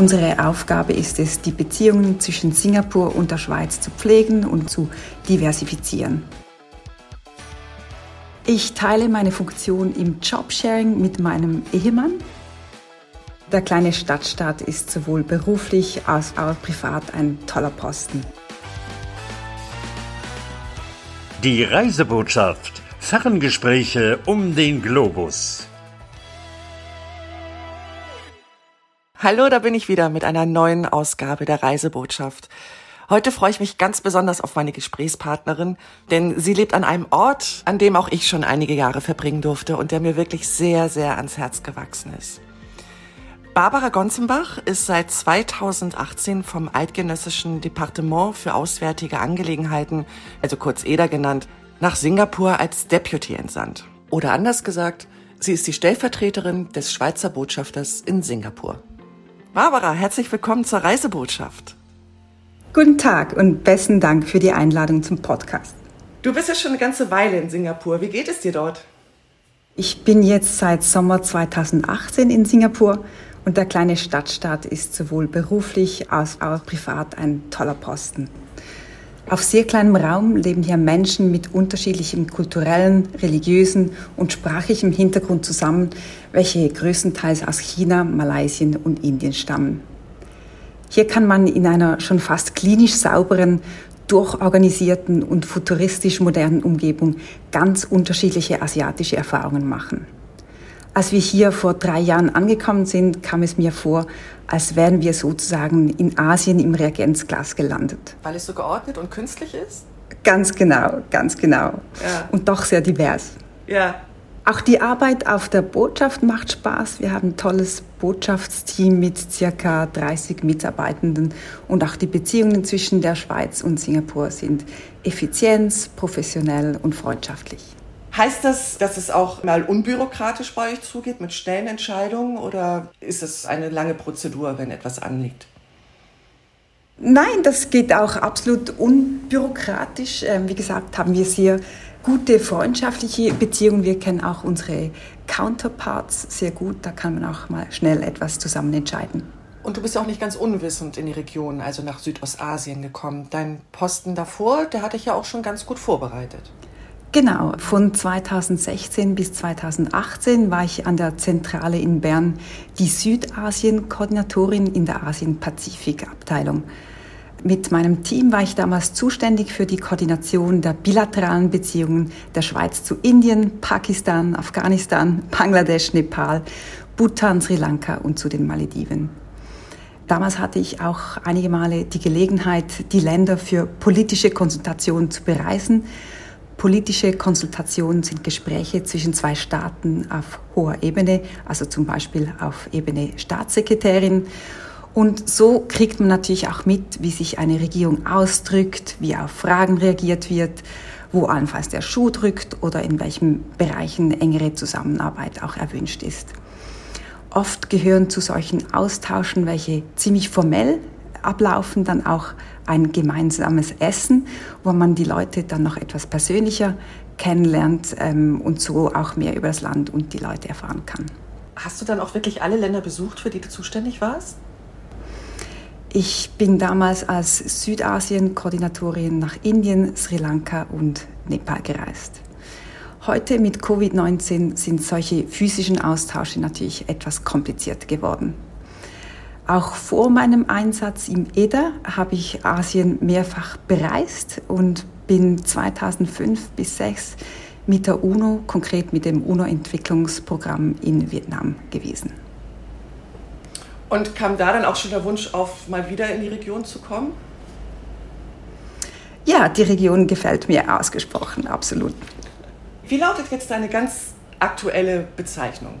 Unsere Aufgabe ist es, die Beziehungen zwischen Singapur und der Schweiz zu pflegen und zu diversifizieren. Ich teile meine Funktion im Jobsharing mit meinem Ehemann. Der kleine Stadtstaat ist sowohl beruflich als auch privat ein toller Posten. Die Reisebotschaft. Ferngespräche um den Globus. Hallo, da bin ich wieder mit einer neuen Ausgabe der Reisebotschaft. Heute freue ich mich ganz besonders auf meine Gesprächspartnerin, denn sie lebt an einem Ort, an dem auch ich schon einige Jahre verbringen durfte und der mir wirklich sehr, sehr ans Herz gewachsen ist. Barbara Gonzenbach ist seit 2018 vom Eidgenössischen Departement für Auswärtige Angelegenheiten, also kurz EDA genannt, nach Singapur als Deputy entsandt. Oder anders gesagt, sie ist die Stellvertreterin des Schweizer Botschafters in Singapur. Barbara, herzlich willkommen zur Reisebotschaft. Guten Tag und besten Dank für die Einladung zum Podcast. Du bist ja schon eine ganze Weile in Singapur. Wie geht es dir dort? Ich bin jetzt seit Sommer 2018 in Singapur und der kleine Stadtstaat ist sowohl beruflich als auch privat ein toller Posten. Auf sehr kleinem Raum leben hier Menschen mit unterschiedlichem kulturellen, religiösen und sprachlichem Hintergrund zusammen, welche größtenteils aus China, Malaysia und Indien stammen. Hier kann man in einer schon fast klinisch sauberen, durchorganisierten und futuristisch modernen Umgebung ganz unterschiedliche asiatische Erfahrungen machen. Als wir hier vor drei Jahren angekommen sind, kam es mir vor, als wären wir sozusagen in Asien im Reagenzglas gelandet. Weil es so geordnet und künstlich ist? Ganz genau, ganz genau. Ja. Und doch sehr divers. Ja, auch die Arbeit auf der Botschaft macht Spaß. Wir haben ein tolles Botschaftsteam mit circa 30 Mitarbeitenden und auch die Beziehungen zwischen der Schweiz und Singapur sind effizient, professionell und freundschaftlich. Heißt das, dass es auch mal unbürokratisch bei euch zugeht mit schnellen Entscheidungen oder ist es eine lange Prozedur, wenn etwas anliegt? Nein, das geht auch absolut unbürokratisch. Ähm, wie gesagt, haben wir sehr gute freundschaftliche Beziehungen. Wir kennen auch unsere Counterparts sehr gut. Da kann man auch mal schnell etwas zusammen entscheiden. Und du bist ja auch nicht ganz unwissend in die Region, also nach Südostasien gekommen. Dein Posten davor, der hatte ich ja auch schon ganz gut vorbereitet. Genau, von 2016 bis 2018 war ich an der Zentrale in Bern die Südasien-Koordinatorin in der Asien-Pazifik-Abteilung. Mit meinem Team war ich damals zuständig für die Koordination der bilateralen Beziehungen der Schweiz zu Indien, Pakistan, Afghanistan, Bangladesch, Nepal, Bhutan, Sri Lanka und zu den Malediven. Damals hatte ich auch einige Male die Gelegenheit, die Länder für politische Konsultationen zu bereisen. Politische Konsultationen sind Gespräche zwischen zwei Staaten auf hoher Ebene, also zum Beispiel auf Ebene Staatssekretärin und so kriegt man natürlich auch mit, wie sich eine Regierung ausdrückt, wie auf Fragen reagiert wird, wo allenfalls der Schuh drückt oder in welchen Bereichen engere Zusammenarbeit auch erwünscht ist. Oft gehören zu solchen Austauschen, welche ziemlich formell ablaufen, dann auch ein gemeinsames Essen, wo man die Leute dann noch etwas persönlicher kennenlernt ähm, und so auch mehr über das Land und die Leute erfahren kann. Hast du dann auch wirklich alle Länder besucht, für die du zuständig warst? Ich bin damals als Südasien-Koordinatorin nach Indien, Sri Lanka und Nepal gereist. Heute mit Covid-19 sind solche physischen Austausche natürlich etwas kompliziert geworden. Auch vor meinem Einsatz im EDA habe ich Asien mehrfach bereist und bin 2005 bis 2006 mit der UNO, konkret mit dem UNO-Entwicklungsprogramm in Vietnam gewesen. Und kam da dann auch schon der Wunsch auf, mal wieder in die Region zu kommen? Ja, die Region gefällt mir ausgesprochen, absolut. Wie lautet jetzt deine ganz aktuelle Bezeichnung?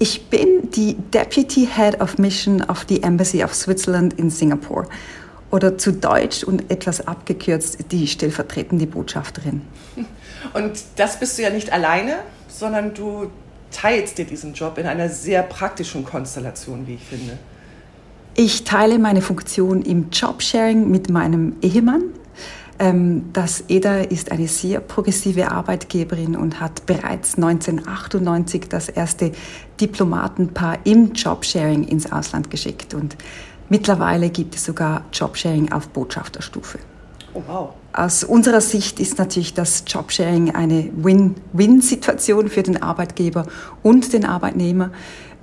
Ich bin die Deputy Head of Mission of the Embassy of Switzerland in Singapore oder zu Deutsch und etwas abgekürzt die stellvertretende Botschafterin. Und das bist du ja nicht alleine, sondern du teilst dir diesen Job in einer sehr praktischen Konstellation, wie ich finde. Ich teile meine Funktion im Jobsharing mit meinem Ehemann. Ähm, das EDA ist eine sehr progressive Arbeitgeberin und hat bereits 1998 das erste Diplomatenpaar im Jobsharing ins Ausland geschickt. Und mittlerweile gibt es sogar Jobsharing auf Botschafterstufe. Oh, wow. Aus unserer Sicht ist natürlich das Jobsharing eine Win-Win-Situation für den Arbeitgeber und den Arbeitnehmer.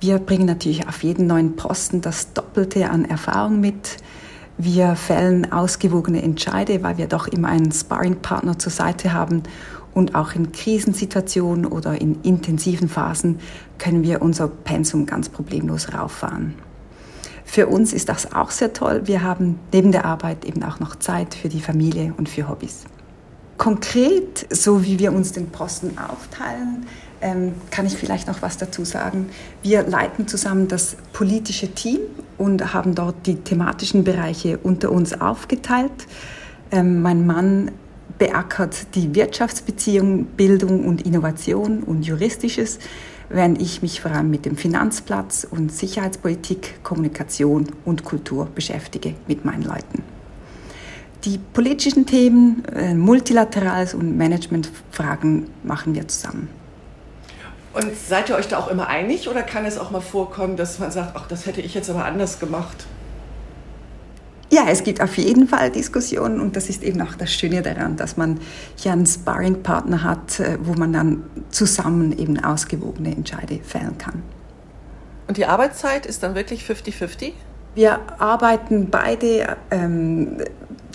Wir bringen natürlich auf jeden neuen Posten das Doppelte an Erfahrung mit. Wir fällen ausgewogene Entscheide, weil wir doch immer einen Sparringpartner zur Seite haben. Und auch in Krisensituationen oder in intensiven Phasen können wir unser Pensum ganz problemlos rauffahren. Für uns ist das auch sehr toll. Wir haben neben der Arbeit eben auch noch Zeit für die Familie und für Hobbys. Konkret, so wie wir uns den Posten aufteilen, ähm, kann ich vielleicht noch was dazu sagen. Wir leiten zusammen das politische Team und haben dort die thematischen Bereiche unter uns aufgeteilt. Ähm, mein Mann beackert die Wirtschaftsbeziehungen, Bildung und Innovation und Juristisches, während ich mich vor allem mit dem Finanzplatz und Sicherheitspolitik, Kommunikation und Kultur beschäftige mit meinen Leuten. Die politischen Themen, äh, Multilaterales und Managementfragen machen wir zusammen. Und seid ihr euch da auch immer einig oder kann es auch mal vorkommen, dass man sagt, ach, das hätte ich jetzt aber anders gemacht? Ja, es gibt auf jeden Fall Diskussionen und das ist eben auch das Schöne daran, dass man hier einen Sparringpartner hat, äh, wo man dann zusammen eben ausgewogene Entscheide fällen kann. Und die Arbeitszeit ist dann wirklich 50-50? Wir arbeiten beide ähm,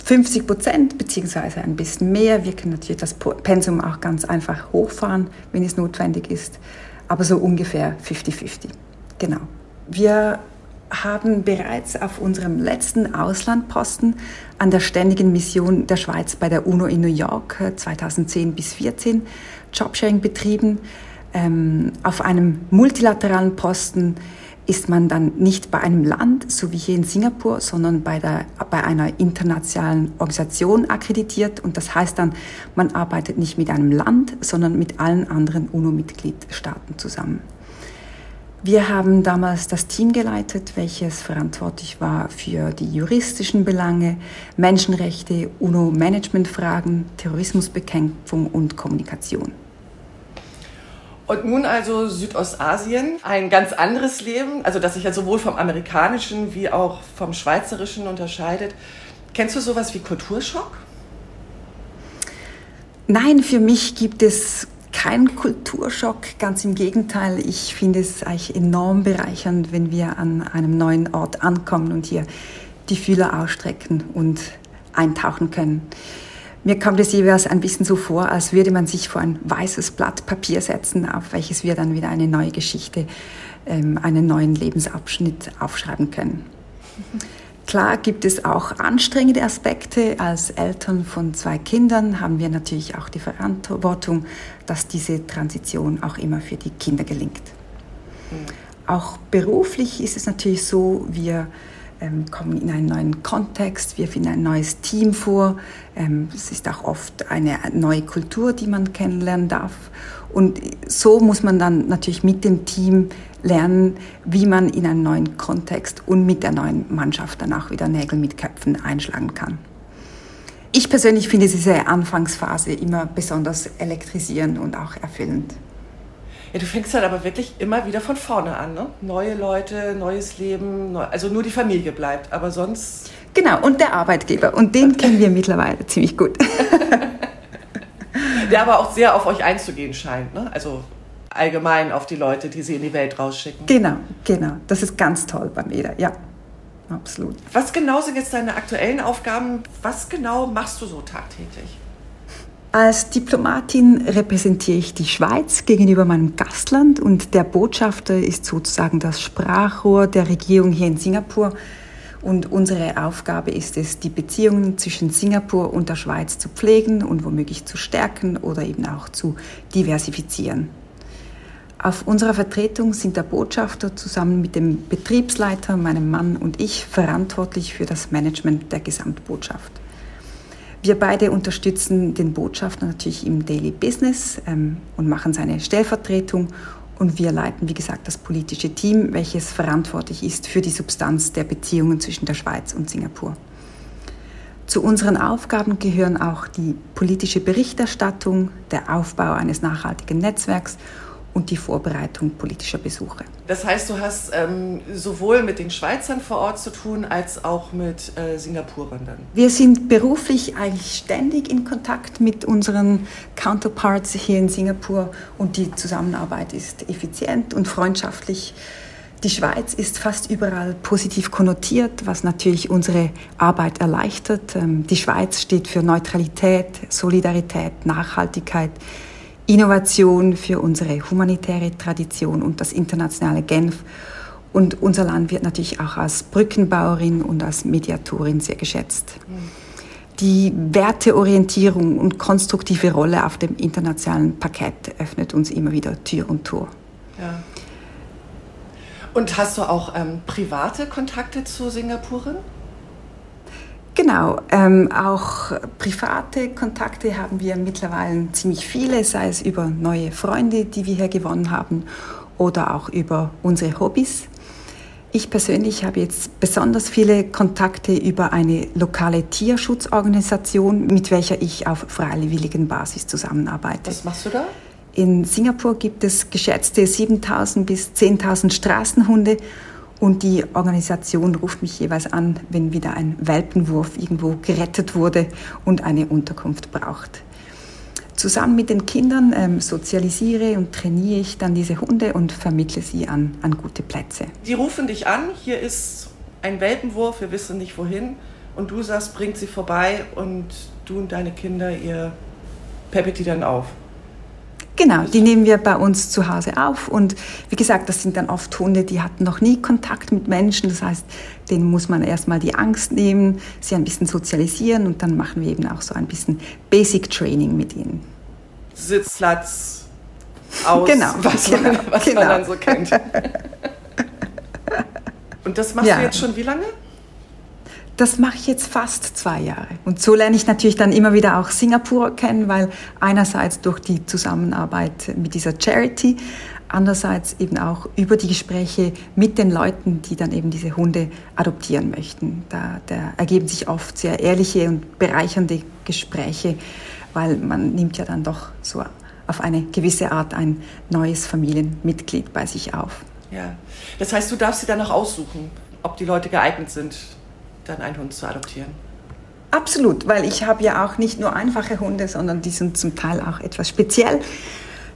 50 Prozent beziehungsweise ein bisschen mehr. Wir können natürlich das Pensum auch ganz einfach hochfahren, wenn es notwendig ist, aber so ungefähr 50-50. Genau. Wir haben bereits auf unserem letzten Auslandposten an der ständigen Mission der Schweiz bei der UNO in New York 2010 äh, bis 2014 Jobsharing betrieben. Ähm, auf einem multilateralen Posten ist man dann nicht bei einem Land, so wie hier in Singapur, sondern bei, der, bei einer internationalen Organisation akkreditiert. Und das heißt dann, man arbeitet nicht mit einem Land, sondern mit allen anderen UNO-Mitgliedstaaten zusammen. Wir haben damals das Team geleitet, welches verantwortlich war für die juristischen Belange, Menschenrechte, UNO-Managementfragen, Terrorismusbekämpfung und Kommunikation. Und nun also Südostasien, ein ganz anderes Leben, also das sich ja sowohl vom amerikanischen wie auch vom schweizerischen unterscheidet. Kennst du sowas wie Kulturschock? Nein, für mich gibt es keinen Kulturschock, ganz im Gegenteil. Ich finde es eigentlich enorm bereichernd, wenn wir an einem neuen Ort ankommen und hier die Fühler ausstrecken und eintauchen können. Mir kommt es jeweils ein bisschen so vor, als würde man sich vor ein weißes Blatt Papier setzen, auf welches wir dann wieder eine neue Geschichte, ähm, einen neuen Lebensabschnitt aufschreiben können. Klar gibt es auch anstrengende Aspekte. Als Eltern von zwei Kindern haben wir natürlich auch die Verantwortung, dass diese Transition auch immer für die Kinder gelingt. Mhm. Auch beruflich ist es natürlich so, wir ähm, kommen in einen neuen Kontext, wir finden ein neues Team vor. Ähm, es ist auch oft eine neue Kultur, die man kennenlernen darf. Und so muss man dann natürlich mit dem Team lernen, wie man in einen neuen Kontext und mit der neuen Mannschaft danach wieder Nägel mit Köpfen einschlagen kann. Ich persönlich finde diese Anfangsphase immer besonders elektrisierend und auch erfüllend. Ja, du fängst halt aber wirklich immer wieder von vorne an, ne? Neue Leute, neues Leben, neu, also nur die Familie bleibt, aber sonst. Genau, und der Arbeitgeber. Und den kennen wir mittlerweile ziemlich gut. der aber auch sehr auf euch einzugehen scheint, ne? Also allgemein auf die Leute, die sie in die Welt rausschicken. Genau, genau. Das ist ganz toll beim EDA, ja. Absolut. Was genau sind jetzt deine aktuellen Aufgaben? Was genau machst du so tagtäglich? Als Diplomatin repräsentiere ich die Schweiz gegenüber meinem Gastland und der Botschafter ist sozusagen das Sprachrohr der Regierung hier in Singapur. Und unsere Aufgabe ist es, die Beziehungen zwischen Singapur und der Schweiz zu pflegen und womöglich zu stärken oder eben auch zu diversifizieren. Auf unserer Vertretung sind der Botschafter zusammen mit dem Betriebsleiter, meinem Mann und ich verantwortlich für das Management der Gesamtbotschaft. Wir beide unterstützen den Botschafter natürlich im Daily Business ähm, und machen seine Stellvertretung. Und wir leiten, wie gesagt, das politische Team, welches verantwortlich ist für die Substanz der Beziehungen zwischen der Schweiz und Singapur. Zu unseren Aufgaben gehören auch die politische Berichterstattung, der Aufbau eines nachhaltigen Netzwerks und die Vorbereitung politischer Besuche. Das heißt, du hast ähm, sowohl mit den Schweizern vor Ort zu tun als auch mit äh, Singapurern dann? Wir sind beruflich eigentlich ständig in Kontakt mit unseren Counterparts hier in Singapur und die Zusammenarbeit ist effizient und freundschaftlich. Die Schweiz ist fast überall positiv konnotiert, was natürlich unsere Arbeit erleichtert. Ähm, die Schweiz steht für Neutralität, Solidarität, Nachhaltigkeit. Innovation für unsere humanitäre Tradition und das internationale Genf. Und unser Land wird natürlich auch als Brückenbauerin und als Mediatorin sehr geschätzt. Die Werteorientierung und konstruktive Rolle auf dem internationalen Parkett öffnet uns immer wieder Tür und Tor. Ja. Und hast du auch ähm, private Kontakte zu Singapuren? Genau, ähm, auch private Kontakte haben wir mittlerweile ziemlich viele, sei es über neue Freunde, die wir hier gewonnen haben, oder auch über unsere Hobbys. Ich persönlich habe jetzt besonders viele Kontakte über eine lokale Tierschutzorganisation, mit welcher ich auf freiwilligen Basis zusammenarbeite. Was machst du da? In Singapur gibt es geschätzte 7000 bis 10.000 Straßenhunde und die Organisation ruft mich jeweils an, wenn wieder ein Welpenwurf irgendwo gerettet wurde und eine Unterkunft braucht. Zusammen mit den Kindern ähm, sozialisiere und trainiere ich dann diese Hunde und vermittle sie an, an gute Plätze. Die rufen dich an, hier ist ein Welpenwurf, wir wissen nicht wohin. Und du sagst, bringt sie vorbei und du und deine Kinder, ihr peppet die dann auf. Genau, die nehmen wir bei uns zu Hause auf und wie gesagt, das sind dann oft Hunde, die hatten noch nie Kontakt mit Menschen, das heißt, denen muss man erstmal die Angst nehmen, sie ein bisschen sozialisieren und dann machen wir eben auch so ein bisschen Basic Training mit ihnen. Sitzplatz, aus, genau, was, genau, man, was genau. man dann so kennt. Und das machst Ja. du jetzt schon wie lange? Das mache ich jetzt fast zwei Jahre. Und so lerne ich natürlich dann immer wieder auch Singapur kennen, weil einerseits durch die Zusammenarbeit mit dieser Charity, andererseits eben auch über die Gespräche mit den Leuten, die dann eben diese Hunde adoptieren möchten. Da, da ergeben sich oft sehr ehrliche und bereichernde Gespräche, weil man nimmt ja dann doch so auf eine gewisse Art ein neues Familienmitglied bei sich auf. Ja. Das heißt, du darfst sie dann auch aussuchen, ob die Leute geeignet sind, dann einen Hund zu adoptieren. Absolut, weil ich habe ja auch nicht nur einfache Hunde, sondern die sind zum Teil auch etwas speziell.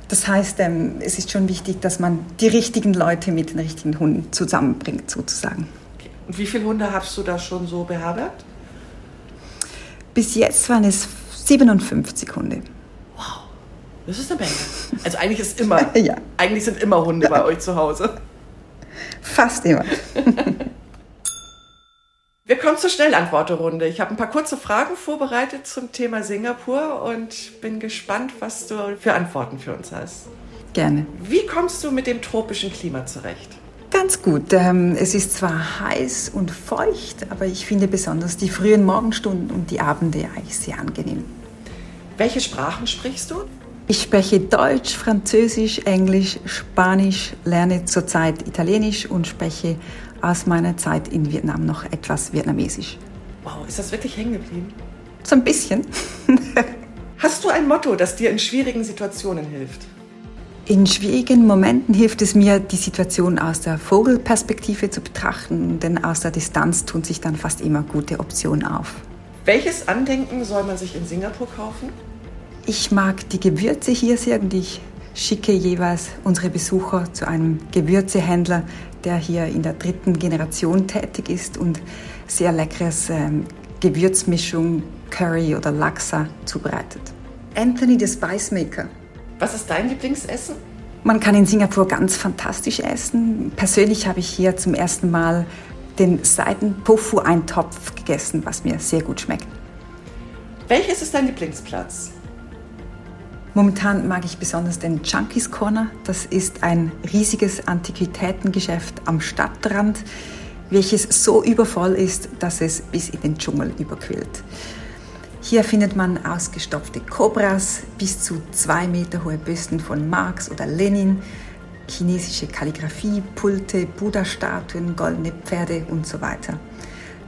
Das heißt, ähm, es ist schon wichtig, dass man die richtigen Leute mit den richtigen Hunden zusammenbringt, sozusagen. Und wie viele Hunde hast du da schon so beherbergt? Bis jetzt waren es 57 Hunde. Das ist eine Menge. Also eigentlich ist immer, Ja. eigentlich sind immer Hunde bei euch zu Hause. Fast immer. Wir kommen zur Schnellantworterunde. Ich habe ein paar kurze Fragen vorbereitet zum Thema Singapur und bin gespannt, was du für Antworten für uns hast. Gerne. Wie kommst du mit dem tropischen Klima zurecht? Ganz gut. Ähm, Es ist zwar heiß und feucht, aber ich finde besonders die frühen Morgenstunden und die Abende eigentlich sehr angenehm. Welche Sprachen sprichst du? Ich spreche Deutsch, Französisch, Englisch, Spanisch, lerne zurzeit Italienisch und spreche aus meiner Zeit in Vietnam noch etwas Vietnamesisch. Wow, ist das wirklich hängen geblieben? So ein bisschen. Hast du ein Motto, das dir in schwierigen Situationen hilft? In schwierigen Momenten hilft es mir, die Situation aus der Vogelperspektive zu betrachten, denn aus der Distanz tun sich dann fast immer gute Optionen auf. Welches Andenken soll man sich in Singapur kaufen? Ich mag die Gewürze hier sehr und ich schicke jeweils unsere Besucher zu einem Gewürzehändler, der hier in der dritten Generation tätig ist und sehr leckeres ähm, Gewürzmischung, Curry oder Laksa zubereitet. Anthony the Spice Maker. Was ist dein Lieblingsessen? Man kann in Singapur ganz fantastisch essen. Persönlich habe ich hier zum ersten Mal den Seiten-Tofu-Eintopf gegessen, was mir sehr gut schmeckt. Welches ist dein Lieblingsplatz? Momentan mag ich besonders den Junkies Corner. Das ist ein riesiges Antiquitätengeschäft am Stadtrand, welches so übervoll ist, dass es bis in den Dschungel überquillt. Hier findet man ausgestopfte Kobras, bis zu zwei Meter hohe Büsten von Marx oder Lenin, chinesische Kalligraphie, Pulte, Buddha-Statuen, goldene Pferde und so weiter.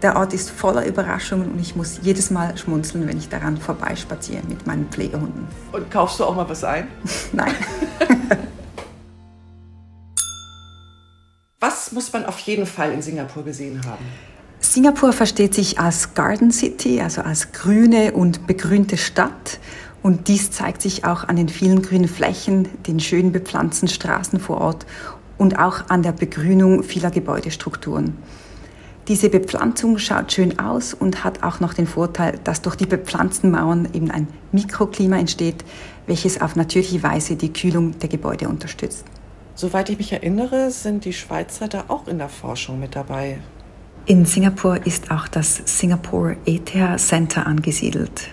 Der Ort ist voller Überraschungen und ich muss jedes Mal schmunzeln, wenn ich daran vorbeispaziere mit meinen Pflegehunden. Und kaufst du auch mal was ein? Nein. was muss man auf jeden Fall in Singapur gesehen haben? Singapur versteht sich als Garden City, also als grüne und begrünte Stadt. Und dies zeigt sich auch an den vielen grünen Flächen, den schön bepflanzten Straßen vor Ort und auch an der Begrünung vieler Gebäudestrukturen. Diese Bepflanzung schaut schön aus und hat auch noch den Vorteil, dass durch die bepflanzten Mauern eben ein Mikroklima entsteht, welches auf natürliche Weise die Kühlung der Gebäude unterstützt. Soweit ich mich erinnere, sind die Schweizer da auch in der Forschung mit dabei. In Singapur ist auch das Singapore ETH Center angesiedelt.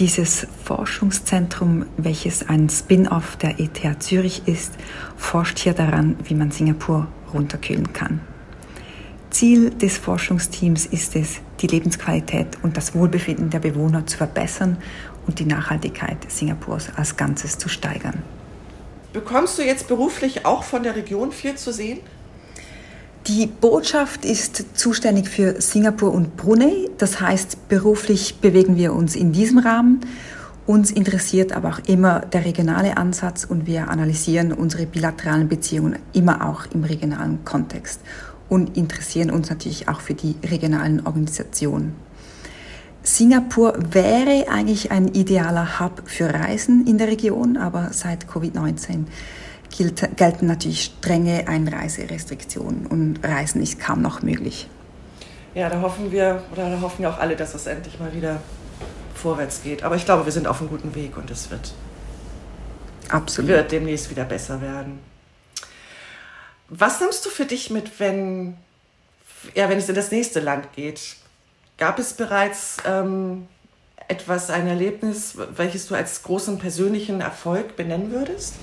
Dieses Forschungszentrum, welches ein Spin-off der ETH Zürich ist, forscht hier daran, wie man Singapur runterkühlen kann. Ziel des Forschungsteams ist es, die Lebensqualität und das Wohlbefinden der Bewohner zu verbessern und die Nachhaltigkeit Singapurs als Ganzes zu steigern. Bekommst du jetzt beruflich auch von der Region viel zu sehen? Die Botschaft ist zuständig für Singapur und Brunei. Das heißt, beruflich bewegen wir uns in diesem Rahmen. Uns interessiert aber auch immer der regionale Ansatz und wir analysieren unsere bilateralen Beziehungen immer auch im regionalen Kontext und interessieren uns natürlich auch für die regionalen Organisationen. Singapur wäre eigentlich ein idealer Hub für Reisen in der Region, aber seit Covid-19 gelten natürlich strenge Einreiserestriktionen und Reisen ist kaum noch möglich. Ja, da hoffen wir, oder da hoffen wir auch alle, dass es endlich mal wieder vorwärts geht. Aber ich glaube, wir sind auf einem guten Weg und es wird, Absolut. wird demnächst wieder besser werden. Was nimmst du für dich mit, wenn, ja, wenn es in das nächste Land geht? Gab es bereits ähm, etwas, ein Erlebnis, welches du als großen persönlichen Erfolg benennen würdest?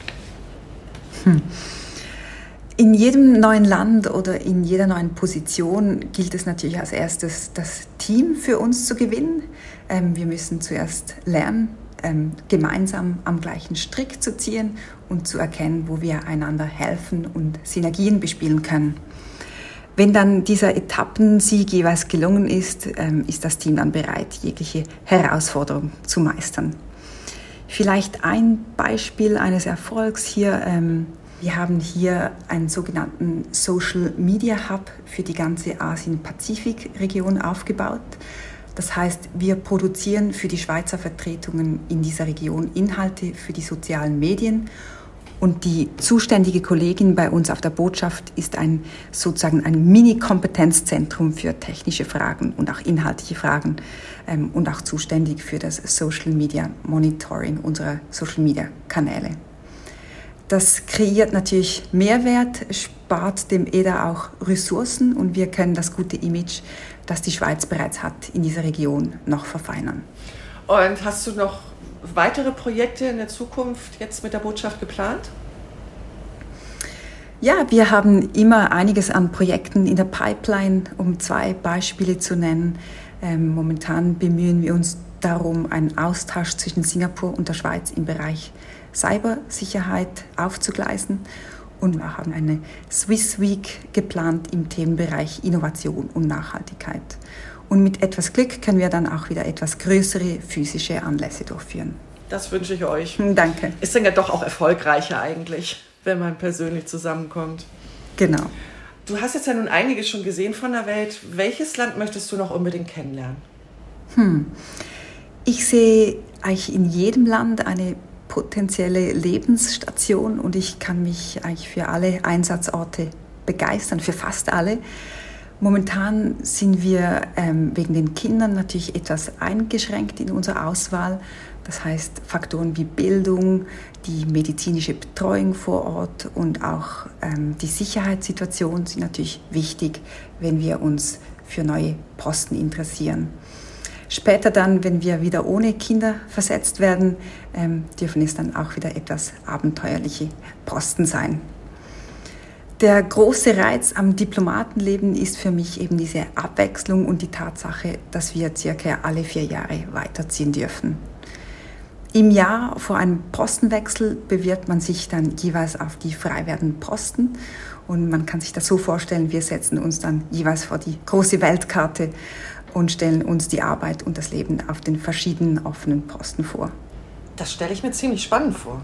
Hm. In jedem neuen Land oder in jeder neuen Position gilt es natürlich als erstes, das Team für uns zu gewinnen. Ähm, wir müssen zuerst lernen, ähm, gemeinsam am gleichen Strick zu ziehen und zu erkennen, wo wir einander helfen und Synergien bespielen können. Wenn dann dieser Etappensieg jeweils gelungen ist, ähm, ist das Team dann bereit, jegliche Herausforderung zu meistern. Vielleicht ein Beispiel eines Erfolgs hier. Ähm, wir haben hier einen sogenannten Social Media Hub für die ganze Asien-Pazifik-Region aufgebaut. Das heißt, wir produzieren für die Schweizer Vertretungen in dieser Region Inhalte für die sozialen Medien und die zuständige Kollegin bei uns auf der Botschaft ist ein sozusagen ein Mini-Kompetenzzentrum für technische Fragen und auch inhaltliche Fragen ähm, und auch zuständig für das Social Media Monitoring unserer Social Media Kanäle. Das kreiert natürlich Mehrwert, spart dem EDA auch Ressourcen und wir können das gute Image, das die Schweiz bereits hat, in dieser Region noch verfeinern. Und hast du noch weitere Projekte in der Zukunft jetzt mit der Botschaft geplant? Ja, wir haben immer einiges an Projekten in der Pipeline, um zwei Beispiele zu nennen. Ähm, momentan bemühen wir uns darum, einen Austausch zwischen Singapur und der Schweiz im Bereich Cybersicherheit aufzugleisen. Und wir haben eine Swiss Week geplant im Themenbereich Innovation und Nachhaltigkeit. Und mit etwas Glück können wir dann auch wieder etwas größere physische Anlässe durchführen. Das wünsche ich euch. Hm, danke. Ist dann ja doch auch erfolgreicher eigentlich, wenn man persönlich zusammenkommt. Genau. Du hast jetzt ja nun einiges schon gesehen von der Welt. Welches Land möchtest du noch unbedingt kennenlernen? Hm. Ich sehe eigentlich in jedem Land eine potenzielle Lebensstation und ich kann mich eigentlich für alle Einsatzorte begeistern, für fast alle. Momentan sind wir ähm, wegen den Kindern natürlich etwas eingeschränkt in unserer Auswahl. Das heißt, Faktoren wie Bildung, die medizinische Betreuung vor Ort und auch ähm, die Sicherheitssituation sind natürlich wichtig, wenn wir uns für neue Posten interessieren. Später dann, wenn wir wieder ohne Kinder versetzt werden, ähm, dürfen es dann auch wieder etwas abenteuerliche Posten sein. Der große Reiz am Diplomatenleben ist für mich eben diese Abwechslung und die Tatsache, dass wir circa alle vier Jahre weiterziehen dürfen. Im Jahr vor einem Postenwechsel bewirbt man sich dann jeweils auf die frei werdenden Posten Und man kann sich das so vorstellen, wir setzen uns dann jeweils vor die große Weltkarte und stellen uns die Arbeit und das Leben auf den verschiedenen offenen Posten vor. Das stelle ich mir ziemlich spannend vor.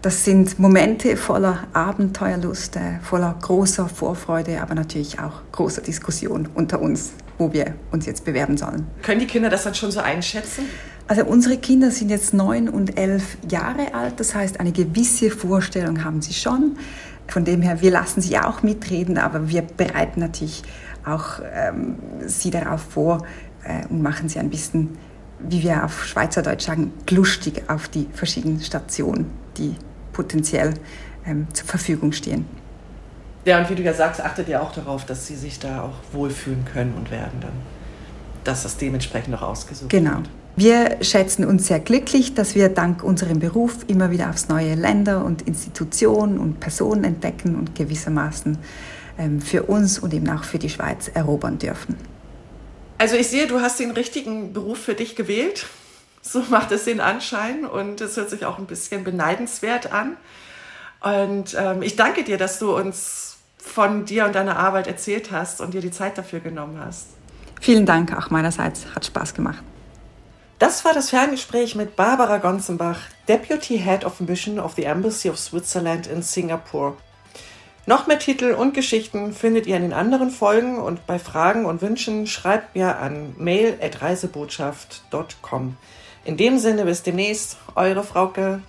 Das sind Momente voller Abenteuerlust, äh, voller großer Vorfreude, aber natürlich auch großer Diskussion unter uns, wo wir uns jetzt bewerben sollen. Können die Kinder das dann schon so einschätzen? Also unsere Kinder sind jetzt neun und elf Jahre alt, das heißt, eine gewisse Vorstellung haben sie schon. Von dem her, wir lassen sie auch mitreden, aber wir bereiten natürlich auch ähm, sie darauf vor äh, und machen sie ein bisschen, wie wir auf Schweizerdeutsch sagen, lustig auf die verschiedenen Stationen, die potenziell ähm, zur Verfügung stehen. Ja, und wie du ja sagst, achtet ihr auch darauf, dass sie sich da auch wohlfühlen können und werden dann, dass das dementsprechend auch ausgesucht genau. wird. Wir schätzen uns sehr glücklich, dass wir dank unserem Beruf immer wieder aufs neue Länder und Institutionen und Personen entdecken und gewissermaßen für uns und eben auch für die Schweiz erobern dürfen. Also ich sehe, du hast den richtigen Beruf für dich gewählt. So macht es den Anschein und es hört sich auch ein bisschen beneidenswert an. Und ähm, ich danke dir, dass du uns von dir und deiner Arbeit erzählt hast und dir die Zeit dafür genommen hast. Vielen Dank auch meinerseits, hat Spaß gemacht. Das war das Ferngespräch mit Barbara Gonzenbach, Deputy Head of Mission of the Embassy of Switzerland in Singapore. Noch mehr Titel und Geschichten findet ihr in den anderen Folgen und bei Fragen und Wünschen schreibt mir an mail@reisebotschaft.com. In dem Sinne bis demnächst, eure Frauke.